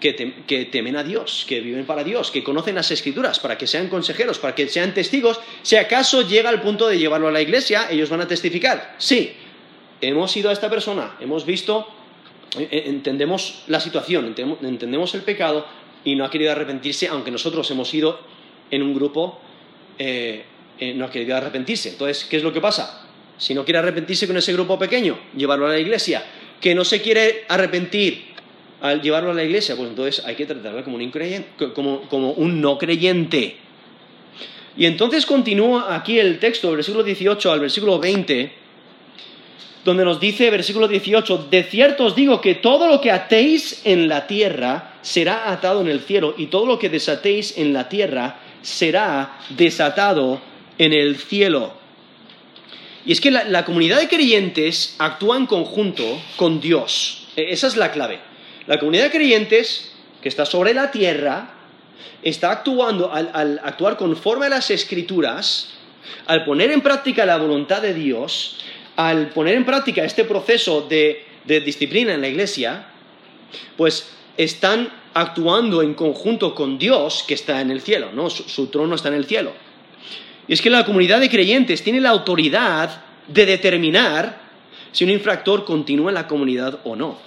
que, temen a Dios, que viven para Dios, que conocen las escrituras, para que sean consejeros, para que sean testigos. Si acaso llega al punto de llevarlo a la iglesia, ellos van a testificar. Sí, hemos ido a esta persona, hemos visto, eh, eh, entendemos la situación, entendemos el pecado y no ha querido arrepentirse, aunque nosotros hemos ido en un grupo, eh, no ha querido arrepentirse. Entonces, ¿qué es lo que pasa? Si no quiere arrepentirse con ese grupo pequeño, llevarlo a la iglesia. Que no se quiere arrepentir al llevarlo a la iglesia, pues entonces hay que tratarla como un, como, un no creyente. Y entonces continúa aquí el texto, versículo 18 al versículo 20, donde nos dice, versículo 18, de cierto os digo que todo lo que atéis en la tierra será atado en el cielo, y todo lo que desatéis en la tierra será desatado en el cielo. Y es que la, comunidad de creyentes actúa en conjunto con Dios. E, esa es la clave. La comunidad de creyentes que está sobre la tierra está actuando, al, actuar conforme a las escrituras, al poner en práctica la voluntad de Dios, al poner en práctica este proceso de, disciplina en la iglesia, pues están actuando en conjunto con Dios que está en el cielo, ¿no? su, trono está en el cielo. Y es que la comunidad de creyentes tiene la autoridad de determinar si un infractor continúa en la comunidad o no.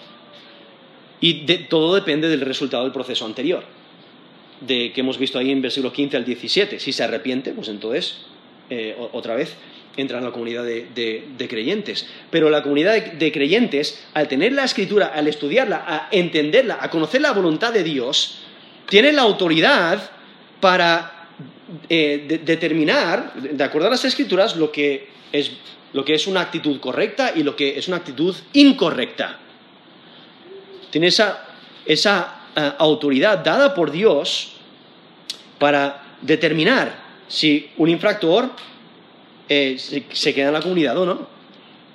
Y todo depende del resultado del proceso anterior, de que hemos visto ahí en versículo 15 al 17. Si se arrepiente, pues entonces, eh, otra vez, entra en la comunidad de, creyentes. Pero la comunidad de, creyentes, al tener la escritura, al estudiarla, a entenderla, a conocer la voluntad de Dios, tiene la autoridad para eh, determinar, de acuerdo a las escrituras, lo que es una actitud correcta y lo que es una actitud incorrecta tiene esa, eh, autoridad dada por Dios para determinar si un infractor eh, se, queda en la comunidad o no.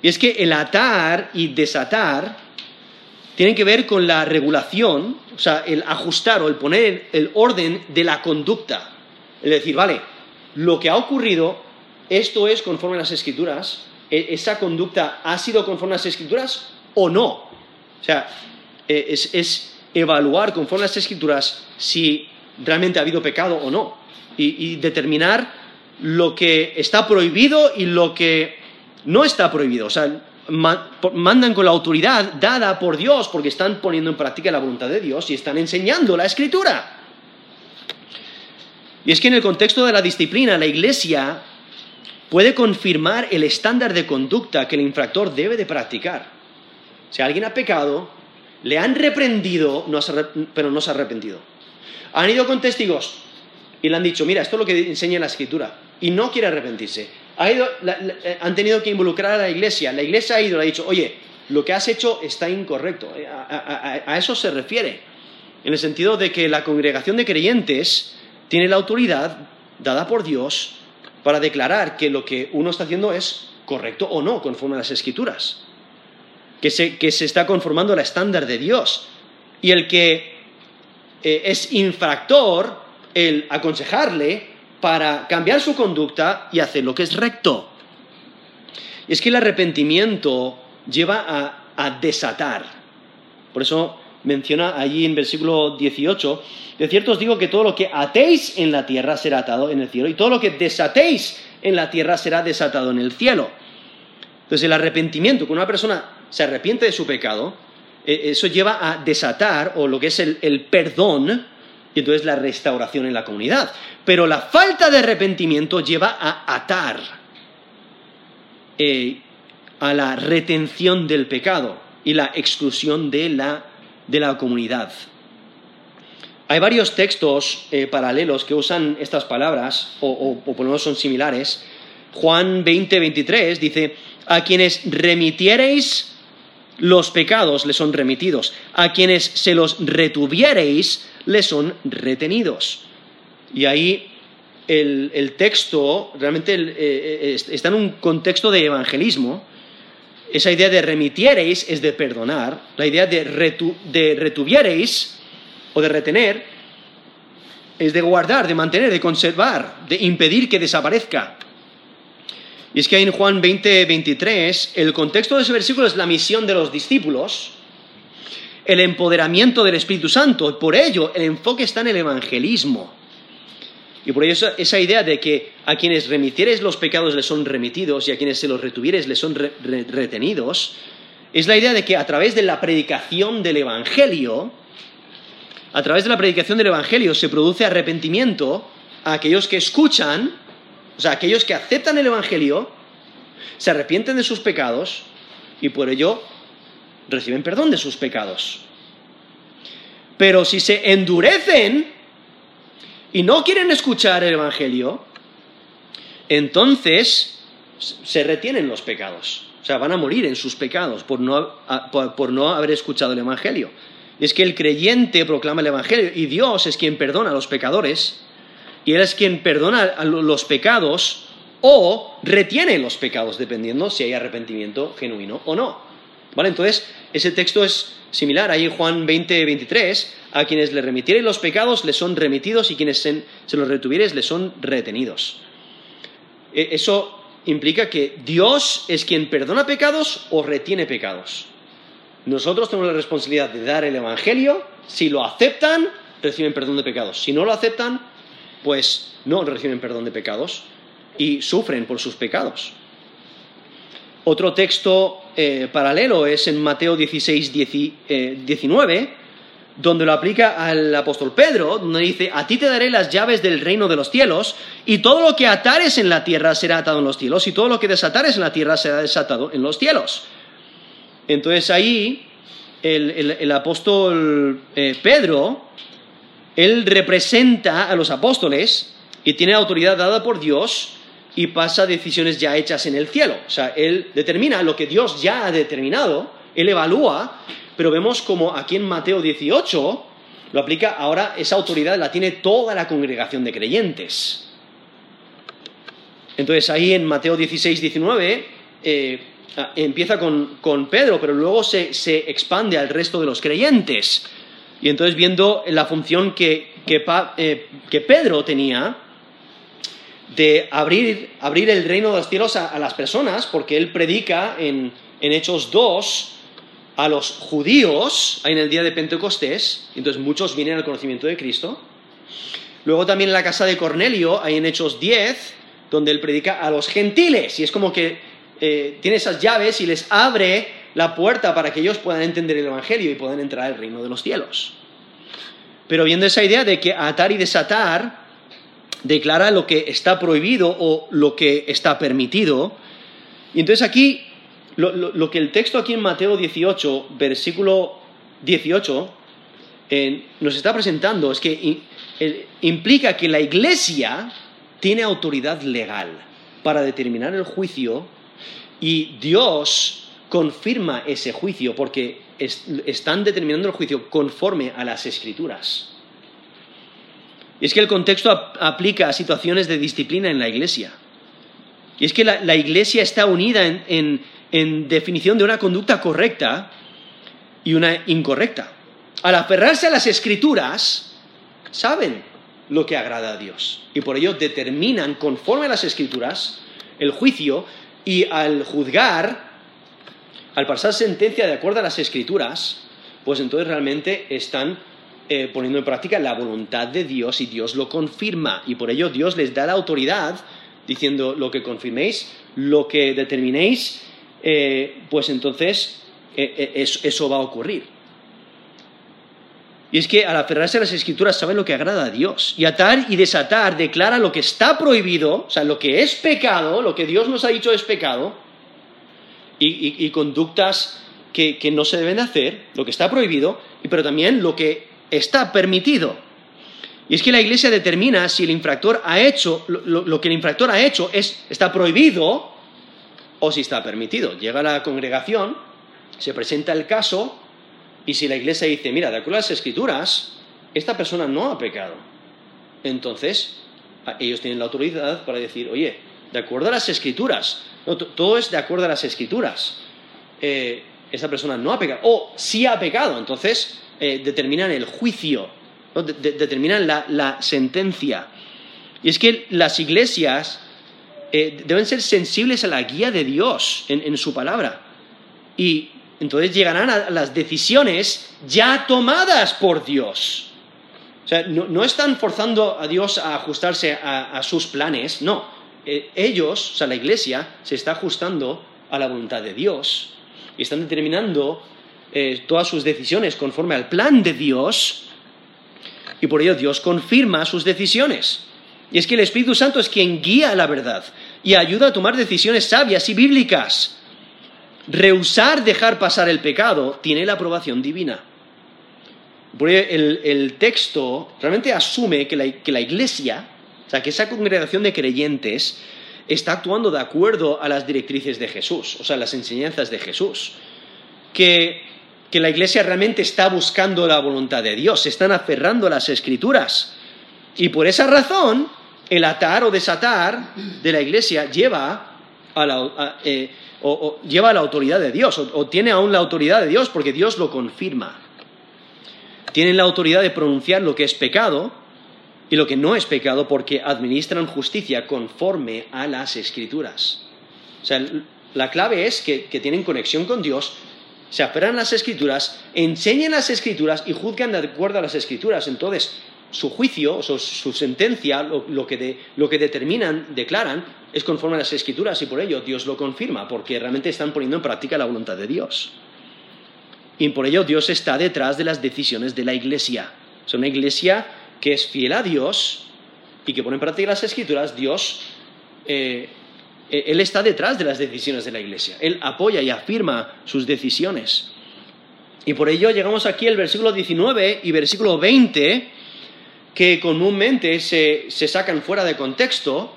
Y es que el atar y desatar tienen que ver con la regulación, o sea, el ajustar o el poner el orden de la conducta. Es decir, vale, lo que ha ocurrido, esto es conforme a las escrituras, e, esa conducta ha sido conforme a las escrituras o no. O sea, eh, es, evaluar conforme a las escrituras si realmente ha habido pecado o no y, determinar lo que está prohibido y lo que no está prohibido. O sea, mandan con la autoridad dada por Dios porque están poniendo en práctica la voluntad de Dios y están enseñando la escritura. Y es que en el contexto de la disciplina, la iglesia puede confirmar el estándar de conducta que el infractor debe de practicar. Si alguien ha pecado, le han reprendido, pero no se ha arrepentido. Han ido con testigos y le han dicho, mira, esto es lo que enseña la escritura. Y no quiere arrepentirse. Eh, han tenido que involucrar a la iglesia. La iglesia ha ido y le ha dicho, oye, lo que has hecho está incorrecto. Eh, a, eso se refiere. En el sentido de que la congregación de creyentes tiene la autoridad dada por Dios para declarar que lo que uno está haciendo es correcto o no, conforme a las escrituras que se, está conformando al estándar de Dios. Y el que eh, es infractor, el aconsejarle para cambiar su conducta y hacer lo que es recto. Y es que el arrepentimiento lleva a desatar. Por eso menciona allí en versículo 18, de cierto os digo que todo lo que atéis en la tierra será atado en el cielo y todo lo que desatéis en la tierra será desatado en el cielo. Entonces el arrepentimiento, con una persona se arrepiente de su pecado, eh, eso lleva a desatar o lo que es el, perdón y entonces la restauración en la comunidad. Pero la falta de arrepentimiento lleva a atar eh, a la retención del pecado y la exclusión de la, de la comunidad. Hay varios textos eh, paralelos que usan estas palabras, o, por lo menos son similares. Juan 20, 23 dice, a quienes remitiereis los pecados les son remitidos, a quienes se los retuviereis les son retenidos. Y ahí el, texto realmente eh, eh, está en un contexto de evangelismo. Esa idea de remitiereis es de perdonar, la idea de, de retuviereis o de retener es de guardar, de mantener, de conservar, de impedir que desaparezca. Y es que en Juan 20, 23, el contexto de ese versículo es la misión de los discípulos, el empoderamiento del Espíritu Santo. Por ello, el enfoque está en el evangelismo. Y por ello esa idea de que a quienes remitieres los pecados les son remitidos y a quienes se los retuvieres les son retenidos, es la idea de que a través de la predicación del Evangelio, a través de la predicación del Evangelio se produce arrepentimiento a aquellos que escuchan o sea, aquellos que aceptan el Evangelio, se arrepienten de sus pecados y por ello reciben perdón de sus pecados. Pero si se endurecen y no quieren escuchar el Evangelio, entonces se retienen los pecados. O sea, van a morir en sus pecados por no, por no haber escuchado el Evangelio. Es que el creyente proclama el Evangelio y Dios es quien perdona a los pecadores y Él es quien perdona los pecados o retiene los pecados, dependiendo si hay arrepentimiento genuino o no. Entonces, ese texto es similar ahí en Juan 20, 23, a quienes le remitieres los pecados les son remitidos y quienes se, los retuvieres les son retenidos. E, eso implica que Dios es quien perdona pecados o retiene pecados. Nosotros tenemos la responsabilidad de dar el Evangelio, si lo aceptan, reciben perdón de pecados, si no lo aceptan, pues no reciben perdón de pecados y sufren por sus pecados. Otro texto eh, paralelo es en Mateo 16, 19, eh, donde lo aplica al apóstol Pedro, donde dice, a ti te daré las llaves del reino de los cielos, y todo lo que atares en la tierra será atado en los cielos, y todo lo que desatares en la tierra será desatado en los cielos. Entonces ahí el, apóstol eh, Pedro él representa a los apóstoles y tiene autoridad dada por Dios y pasa decisiones ya hechas en el cielo. O sea, él determina lo que Dios ya ha determinado, él evalúa, pero vemos como aquí en Mateo 18 lo aplica, ahora esa autoridad la tiene toda la congregación de creyentes. Entonces ahí en Mateo 16, 19 eh, empieza con, Pedro, pero luego se expande al resto de los creyentes. Y entonces viendo la función que, eh, Pedro tenía de abrir, el reino de los cielos a, las personas, porque él predica en, Hechos 2 a los judíos en el día de Pentecostés, entonces muchos vienen al conocimiento de Cristo. Luego también en la casa de Cornelio, hay en Hechos 10, donde él predica a los gentiles, y es como que eh, tiene esas llaves y les abre la puerta para que ellos puedan entender el Evangelio y puedan entrar al reino de los cielos. Pero viendo esa idea de que atar y desatar declara lo que está prohibido o lo que está permitido, y entonces aquí, lo, que el texto aquí en Mateo 18, versículo 18, eh, nos está presentando es que implica que la iglesia tiene autoridad legal para determinar el juicio y Dios confirma ese juicio porque están determinando el juicio conforme a las escrituras. Y es que el contexto aplica a situaciones de disciplina en la iglesia. Y es que la, iglesia está unida en, definición de una conducta correcta y una incorrecta. Al aferrarse a las escrituras, saben lo que agrada a Dios. Y por ello determinan conforme a las escrituras el juicio y al juzgar al pasar sentencia de acuerdo a las escrituras, pues entonces realmente están eh, poniendo en práctica la voluntad de Dios y Dios lo confirma. Y por ello Dios les da la autoridad diciendo lo que confirméis, lo que determinéis, eh, pues entonces eh, eso, va a ocurrir. Y es que al aferrarse a las escrituras saben lo que agrada a Dios. Y atar y desatar declara lo que está prohibido, o sea, lo que es pecado, lo que Dios nos ha dicho es pecado, y, conductas que, no se deben hacer, lo que está prohibido, pero también lo que está permitido. Y es que la iglesia determina si el infractor ha hecho, lo, lo que el infractor ha hecho es, está prohibido o si está permitido. Llega la congregación, se presenta el caso y si la iglesia dice, mira, de acuerdo a las escrituras, esta persona no ha pecado. Entonces, ellos tienen la autoridad para decir, oye, de acuerdo a las escrituras, todo es de acuerdo a las escrituras. Eh, esa persona no ha pecado, o sí ha pecado, entonces eh, determinan el juicio, determinan la, sentencia. Y es que las iglesias eh, deben ser sensibles a la guía de Dios en, su palabra. Y entonces llegarán a las decisiones ya tomadas por Dios. O sea, no, están forzando a Dios a ajustarse a, sus planes, no. Eh, ellos, o sea, la iglesia, se está ajustando a la voluntad de Dios y están determinando eh, todas sus decisiones conforme al plan de Dios y por ello Dios confirma sus decisiones. Y es que el Espíritu Santo es quien guía la verdad y ayuda a tomar decisiones sabias y bíblicas. Rehusar dejar pasar el pecado tiene la aprobación divina. Porque el, texto realmente asume que la, iglesia, o sea, que esa congregación de creyentes está actuando de acuerdo a las directrices de Jesús, o sea, las enseñanzas de Jesús. Que, que la iglesia realmente está buscando la voluntad de Dios, se están aferrando a las escrituras. Y por esa razón, el atar o desatar de la iglesia lleva a la, eh, lleva a la autoridad de Dios, o tiene aún la autoridad de Dios, porque Dios lo confirma tienen la autoridad de pronunciar lo que es pecado y lo que no es pecado porque administran justicia conforme a las escrituras. O sea, la clave es que, tienen conexión con Dios, se aferran a las escrituras, enseñan las escrituras y juzgan de acuerdo a las escrituras. Entonces, su juicio, su, su sentencia, lo, que lo que determinan, declaran, es conforme a las escrituras y por ello Dios lo confirma, porque realmente están poniendo en práctica la voluntad de Dios. Y por ello Dios está detrás de las decisiones de la iglesia. Es una iglesia que es fiel a Dios y que pone en práctica las escrituras. Dios, eh, eh, Él está detrás de las decisiones de la iglesia. Él apoya y afirma sus decisiones. Y por ello llegamos aquí al versículo 19 y versículo 20, que comúnmente se, sacan fuera de contexto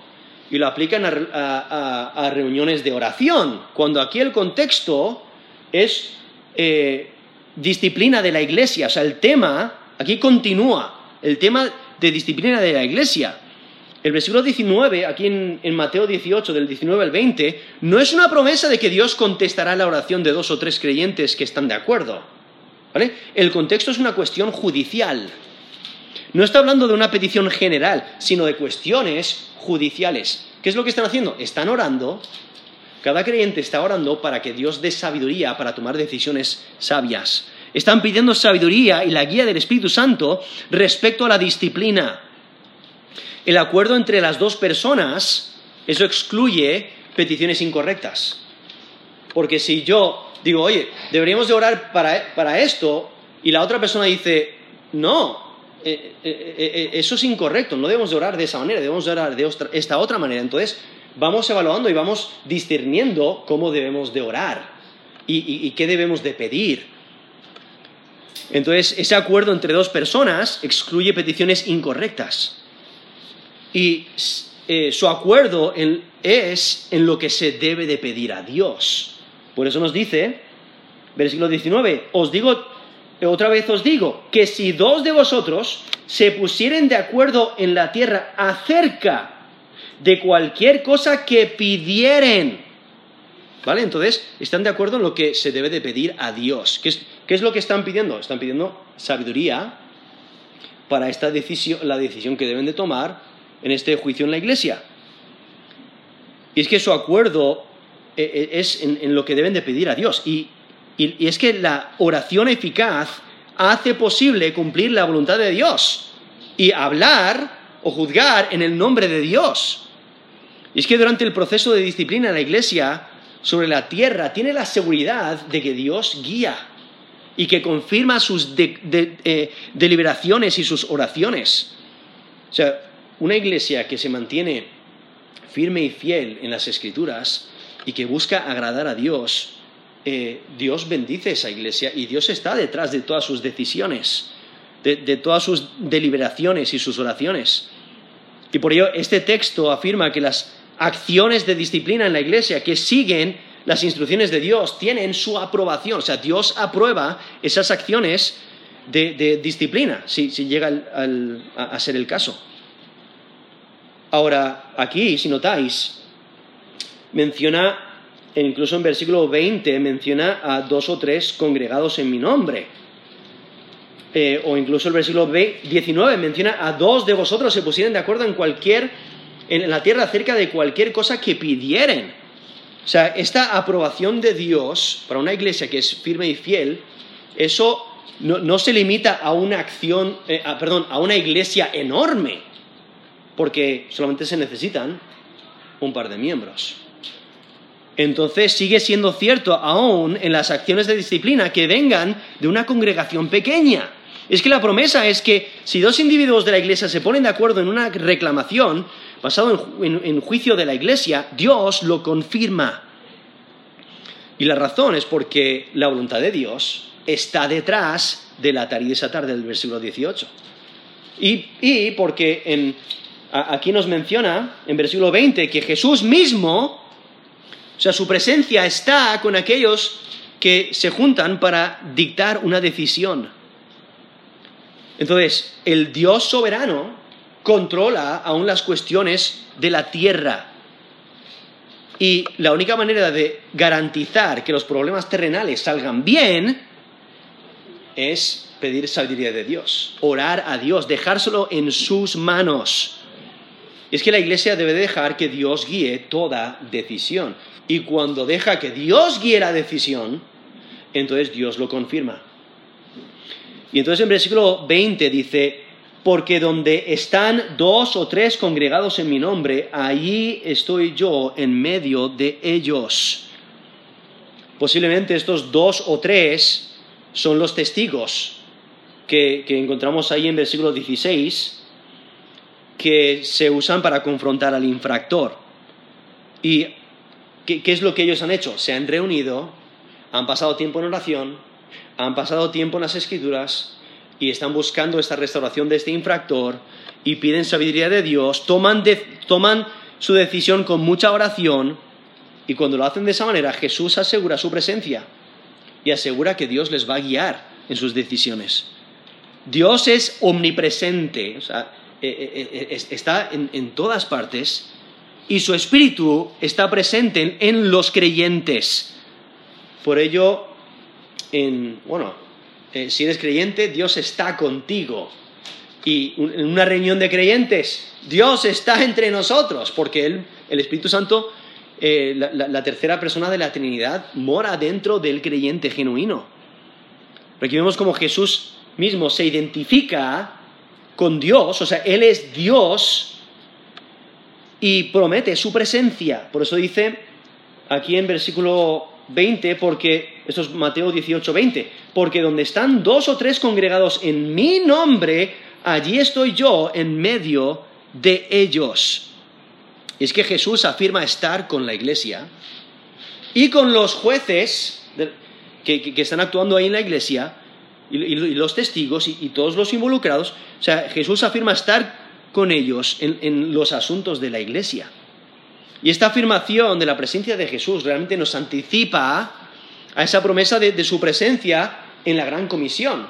y lo aplican a, reuniones de oración, cuando aquí el contexto es eh, disciplina de la iglesia. O sea, el tema, aquí continúa, el tema de disciplina de la iglesia. El versículo 19, aquí en, Mateo 18, del 19 al 20, no es una promesa de que Dios contestará la oración de dos o tres creyentes que están de acuerdo. El contexto es una cuestión judicial. No está hablando de una petición general, sino de cuestiones judiciales. ¿Qué es lo que están haciendo? Están orando cada creyente está orando para que Dios dé sabiduría para tomar decisiones sabias. Están pidiendo sabiduría y la guía del Espíritu Santo respecto a la disciplina. El acuerdo entre las dos personas, eso excluye peticiones incorrectas. Porque si yo digo, oye, deberíamos de orar para, esto, y la otra persona dice, no, eh, eh, eh, eso es incorrecto, no debemos de orar de esa manera, debemos de orar de esta otra manera. Entonces, vamos evaluando y vamos discerniendo cómo debemos de orar y, qué debemos de pedir. Entonces, ese acuerdo entre dos personas excluye peticiones incorrectas. Y eh, su acuerdo es en lo que se debe de pedir a Dios. Por eso nos dice, versículo 19, os digo, otra vez os digo, que si dos de vosotros se pusieren de acuerdo en la tierra acerca de cualquier cosa que pidieren. ¿Vale? Entonces, están de acuerdo en lo que se debe de pedir a Dios. ¿Qué es, lo que están pidiendo? Están pidiendo sabiduría para esta decisión, la decisión que deben de tomar en este juicio en la iglesia. Y es que su acuerdo eh, eh, es en, lo que deben de pedir a Dios. y es que la oración eficaz hace posible cumplir la voluntad de Dios y hablar o juzgar en el nombre de Dios. Y es que durante el proceso de disciplina la iglesia sobre la tierra tiene la seguridad de que Dios guía y que confirma sus eh, deliberaciones y sus oraciones. O sea, una iglesia que se mantiene firme y fiel en las escrituras y que busca agradar a Dios, eh, Dios bendice esa iglesia y Dios está detrás de todas sus decisiones. de, todas sus deliberaciones y sus oraciones. Y por ello este texto afirma que las acciones de disciplina en la iglesia que siguen las instrucciones de Dios tienen su aprobación. O sea, Dios aprueba esas acciones de, disciplina, si, llega a ser el caso. Ahora, aquí, si notáis, menciona, incluso en versículo 20, menciona a dos o tres congregados en mi nombre. Eh, o incluso el versículo 19 menciona a dos de vosotros se pusieran de acuerdo en cualquier, en la tierra acerca de cualquier cosa que pidieren. O sea, esta aprobación de Dios para una iglesia que es firme y fiel, eso no, se limita a una acción, eh, perdón, a una iglesia enorme, porque solamente se necesitan un par de miembros. Entonces sigue siendo cierto aún en las acciones de disciplina que vengan de una congregación pequeña. Es que la promesa es que si dos individuos de la iglesia se ponen de acuerdo en una reclamación basado en, juicio de la iglesia, Dios lo confirma. Y la razón es porque la voluntad de Dios está detrás de la y desatar del versículo 18. Y, y porque en, aquí nos menciona en versículo 20 que Jesús mismo, o sea, su presencia está con aquellos que se juntan para dictar una decisión. Entonces, el Dios soberano controla aún las cuestiones de la tierra. Y la única manera de garantizar que los problemas terrenales salgan bien es pedir sabiduría de Dios, orar a Dios, dejárselo en sus manos. Es que la iglesia debe dejar que Dios guíe toda decisión. Y cuando deja que Dios guíe la decisión, entonces Dios lo confirma. Y entonces en versículo 20 dice, porque donde están dos o tres congregados en mi nombre, allí estoy yo en medio de ellos. Posiblemente estos dos o tres son los testigos que, encontramos ahí en versículo 16, que se usan para confrontar al infractor. ¿Y qué es lo que ellos han hecho? Se han reunido, han pasado tiempo en oración, han pasado tiempo en las escrituras y están buscando esta restauración de este infractor y piden sabiduría de Dios, toman, su decisión con mucha oración y cuando lo hacen de esa manera Jesús asegura su presencia y asegura que Dios les va a guiar en sus decisiones. Dios es omnipresente, eh, eh, eh, está en, todas partes y su espíritu está presente en los creyentes. Por ello, bueno, eh, si eres creyente, Dios está contigo. Y en una reunión de creyentes, Dios está entre nosotros, porque el Espíritu Santo, eh, la, tercera persona de la Trinidad, mora dentro del creyente genuino. Aquí vemos como Jesús mismo se identifica con Dios, o sea, Él es Dios y promete su presencia. Por eso dice aquí en versículo 20, porque, esto es Mateo 18, 20, porque donde están dos o tres congregados en mi nombre, allí estoy yo en medio de ellos. Es que Jesús afirma estar con la iglesia y con los jueces que, están actuando ahí en la iglesia y, los testigos y, todos los involucrados. O sea, Jesús afirma estar con ellos en los asuntos de la iglesia. Y esta afirmación de la presencia de Jesús realmente nos anticipa a esa promesa de, su presencia en la gran comisión.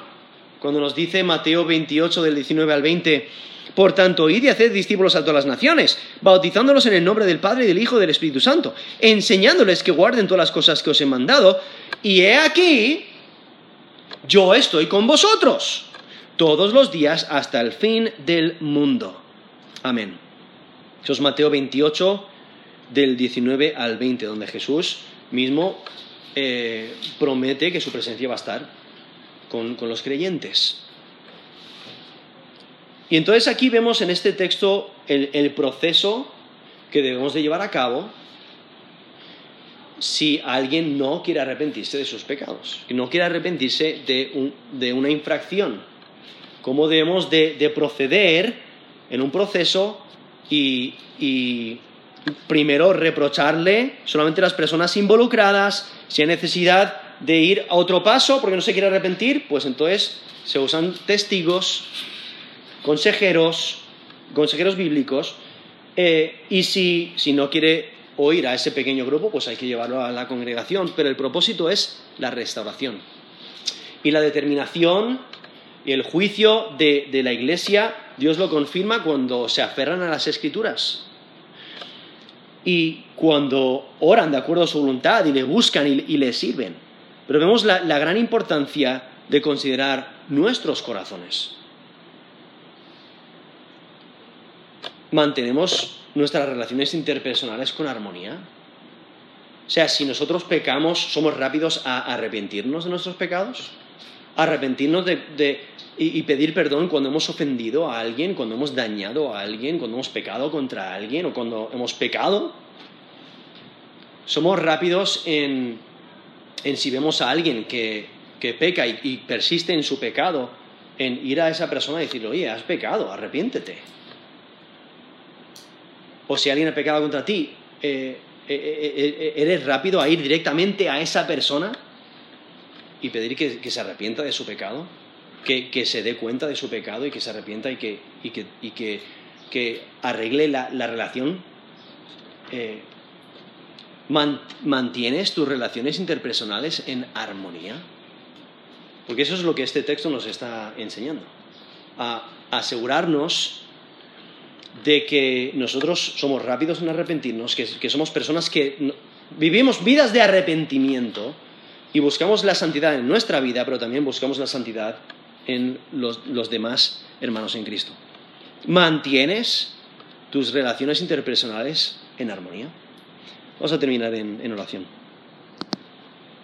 Cuando nos dice Mateo 28 del 19 al 20, por tanto, id y haced discípulos a todas las naciones, bautizándolos en el nombre del Padre y del Hijo y del Espíritu Santo, enseñándoles que guarden todas las cosas que os he mandado, y he aquí, yo estoy con vosotros todos los días hasta el fin del mundo. Amén. Eso es Mateo 28, del 19 al 20, donde Jesús mismo eh, promete que su presencia va a estar con, los creyentes. Y entonces aquí vemos en este texto el, proceso que debemos de llevar a cabo si alguien no quiere arrepentirse de sus pecados, no quiere arrepentirse de, una infracción. ¿Cómo debemos de, proceder en un proceso y, primero reprocharle solamente a las personas involucradas, si hay necesidad, de ir a otro paso porque no se quiere arrepentir, pues entonces se usan testigos, consejeros, consejeros bíblicos, eh, y si, si no quiere oír a ese pequeño grupo, pues hay que llevarlo a la congregación, pero el propósito es la restauración. Y la determinación y el juicio de, la iglesia, Dios lo confirma cuando se aferran a las escrituras. Y cuando oran de acuerdo a su voluntad y le buscan y, le sirven. Pero vemos la, la gran importancia de considerar nuestros corazones. ¿Mantenemos nuestras relaciones interpersonales con armonía? O sea, si nosotros pecamos, ¿somos rápidos a arrepentirnos de nuestros pecados? Arrepentirnos de, y, pedir perdón cuando hemos ofendido a alguien, cuando hemos dañado a alguien, cuando hemos pecado contra alguien o cuando hemos pecado. Somos rápidos en, si vemos a alguien que, peca y, persiste en su pecado, en ir a esa persona y decirle, oye, has pecado, arrepiéntete. O si alguien ha pecado contra ti, eh, eh, eh, ¿eres rápido a ir directamente a esa persona y pedir que, se arrepienta de su pecado, que, se dé cuenta de su pecado y que se arrepienta y que, y que, arregle la, relación. Eh, ¿Mantienes tus relaciones interpersonales en armonía? Porque eso es lo que este texto nos está enseñando. A asegurarnos de que nosotros somos rápidos en arrepentirnos, que, que somos personas que vivimos vidas de arrepentimiento, y buscamos la santidad en nuestra vida, pero también buscamos la santidad en los, demás hermanos en Cristo. ¿Mantienes tus relaciones interpersonales en armonía? Vamos a terminar en oración.